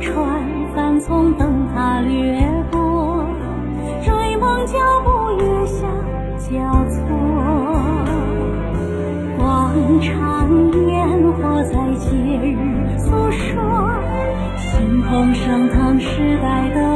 船帆从灯塔掠过，追梦脚步月下交错。广场烟火在节日诉说，星空升腾时代的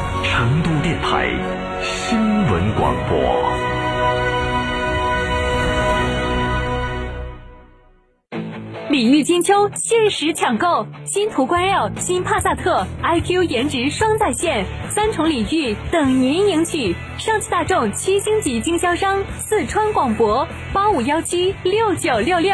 成都电台新闻广播。礼遇金秋，限时抢购，新途观 L、新帕萨特，iQ 颜值双在线，三重礼遇等您赢取。上汽大众七星级经销商，四川广博八五幺七六九六六。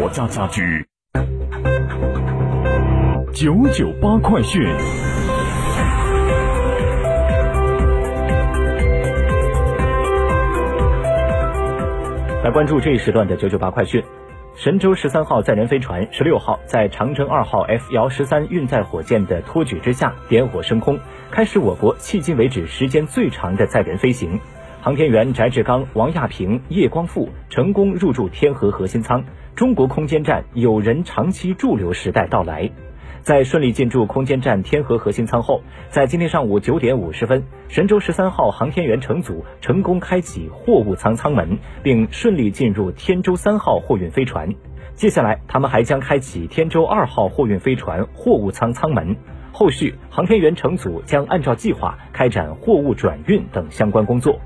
国家家居。九九八快讯。来关注这一时段的九九八快讯。神舟十三号载人飞船十六号在长征二号 F 遥十三运载火箭的托举之下点火升空，开始我国迄今为止时间最长的载人飞行。航天员翟志刚、王亚平、叶光富成功入驻天河核心舱，中国空间站有人长期驻留时代到来。在顺利进驻空间站天河核心舱后，在今天上午九点五十分，神舟十三号航天员乘组成功开启货物舱舱门，并顺利进入天舟三号货运飞船。接下来，他们还将开启天舟二号货运飞船货物舱舱门。后续，航天员乘组将按照计划开展货物转运等相关工作。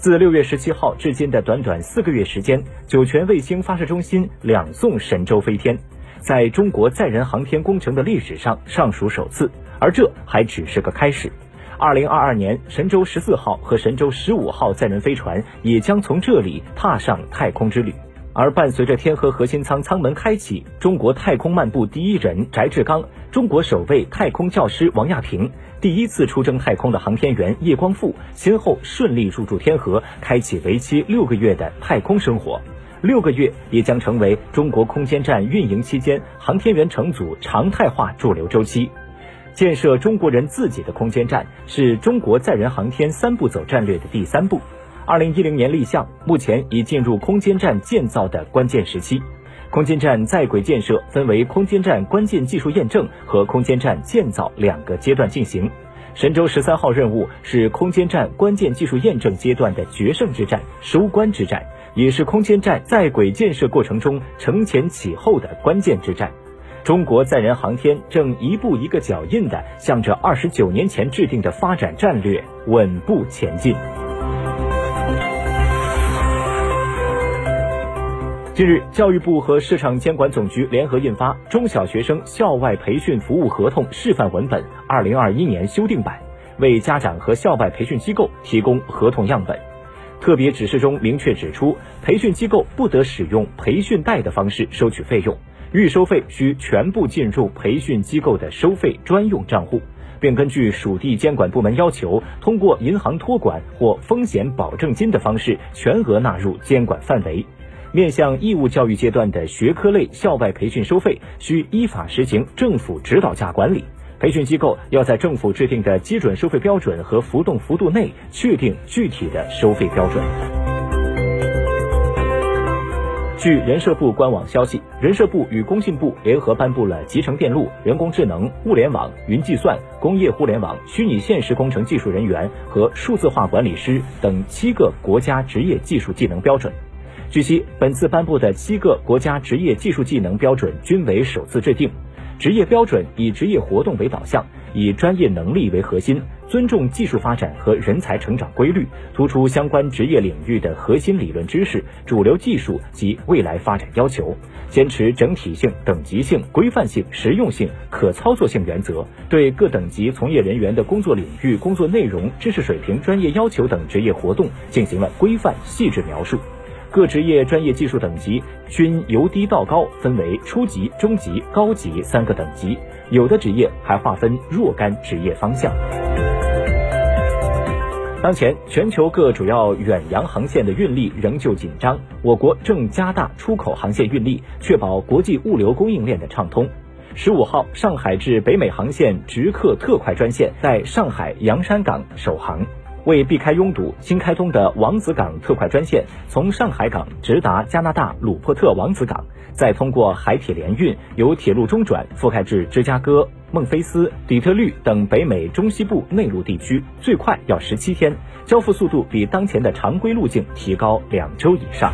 自六月十七号至今的短短四个月时间，酒泉卫星发射中心两送神舟飞天。在中国载人航天工程的历史上尚属首次，而这还只是个开始。二零二二年，神舟十四号和神舟十五号载人飞船也将从这里踏上太空之旅。而伴随着天河核心舱舱门开启，中国太空漫步第一人翟志刚、中国首位太空教师王亚平、第一次出征太空的航天员叶光富，先后顺利入驻天河，开启为期六个月的太空生活。六个月也将成为中国空间站运营期间航天员乘组常态化驻留周期。建设中国人自己的空间站是中国载人航天三步走战略的第三步。二零一零年立项，目前已进入空间站建造的关键时期。空间站在轨建设分为空间站关键技术验证和空间站建造两个阶段进行。神舟十三号任务是空间站关键技术验证阶段的决胜之战、收官之战。也是空间站在轨建设过程中承前启后的关键之战。中国载人航天正一步一个脚印地向着二十九年前制定的发展战略稳步前进。近日，教育部和市场监管总局联合印发《中小学生校外培训服务合同示范文本（二零二一年修订版）》，为家长和校外培训机构提供合同样本。特别指示中明确指出，培训机构不得使用培训贷的方式收取费用，预收费需全部进入培训机构的收费专用账户，并根据属地监管部门要求，通过银行托管或风险保证金的方式全额纳入监管范围。面向义务教育阶段的学科类校外培训收费，需依法实行政府指导价管理。培训机构要在政府制定的基准收费标准和浮动幅度内，确定具体的收费标准。据人社部官网消息，人社部与工信部联合颁布了集成电路、人工智能、物联网、云计算、工业互联网、虚拟现实工程技术人员和数字化管理师等七个国家职业技术技能标准。据悉，本次颁布的七个国家职业技术技能标准均为首次制定。职业标准以职业活动为导向，以专业能力为核心，尊重技术发展和人才成长规律，突出相关职业领域的核心理论知识、主流技术及未来发展要求，坚持整体性、等级性、规范性、实用性、可操作性原则，对各等级从业人员的工作领域、工作内容、知识水平、专业要求等职业活动进行了规范细致描述。各职业专业技术等级均由低到高，分为初级、中级、高级三个等级。有的职业还划分若干职业方向。当前，全球各主要远洋航线的运力仍旧紧张，我国正加大出口航线运力，确保国际物流供应链的畅通。十五号，上海至北美航线直客特快专线在上海洋山港首航。为避开拥堵，新开通的王子港特快专线从上海港直达加拿大鲁珀特王子港，再通过海铁联运由铁路中转，覆盖至芝加哥、孟菲斯、底特律等北美中西部内陆地区，最快要十七天，交付速度比当前的常规路径提高两周以上。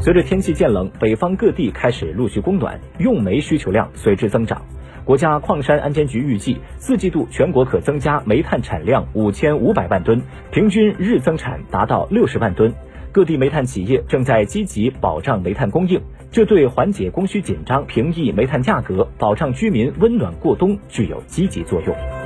随着天气渐冷，北方各地开始陆续供暖，用煤需求量随之增长。国家矿山安监局预计，四季度全国可增加煤炭产量五千五百万吨，平均日增产达到六十万吨。各地煤炭企业正在积极保障煤炭供应，这对缓解供需紧张、平抑煤炭价格、保障居民温暖过冬具有积极作用。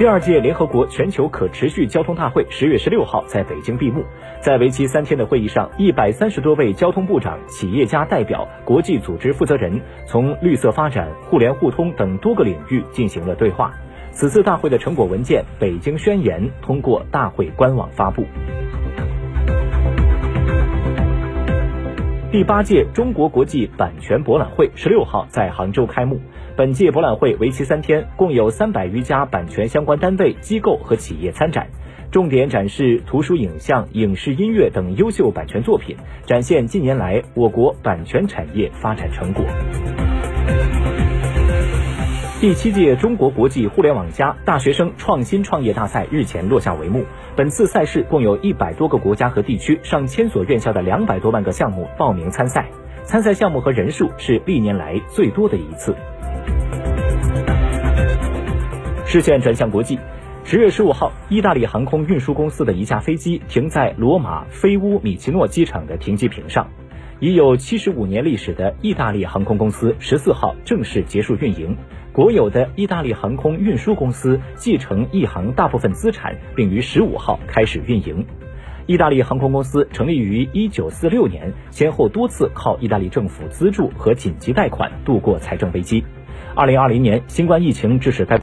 第二届联合国全球可持续交通大会十月十六号在北京闭幕。在为期三天的会议上，一百三十多位交通部长、企业家代表、国际组织负责人，从绿色发展、互联互通等多个领域进行了对话。此次大会的成果文件《北京宣言》通过大会官网发布。第八届中国国际版权博览会十六号在杭州开幕。本届博览会为期三天，共有三百余家版权相关单位、机构和企业参展，重点展示图书、影像、影视、音乐等优秀版权作品，展现近年来我国版权产业发展成果。第七届中国国际互联网加大学生创新创业大赛日前落下帷幕。本次赛事共有一百多个国家和地区、上千所院校的两百多万个项目报名参赛，参赛项目和人数是历年来最多的一次。视线转向国际，十月十五号，意大利航空运输公司的一架飞机停在罗马菲乌米奇诺机场的停机坪上。已有七十五年历史的意大利航空公司十四号正式结束运营，所有的意大利航空运输公司继承意航大部分资产，并于十五号开始运营。意大利航空公司成立于一九四六年，先后多次靠意大利政府资助和紧急贷款度过财政危机。二零二零年，新冠疫情致使该。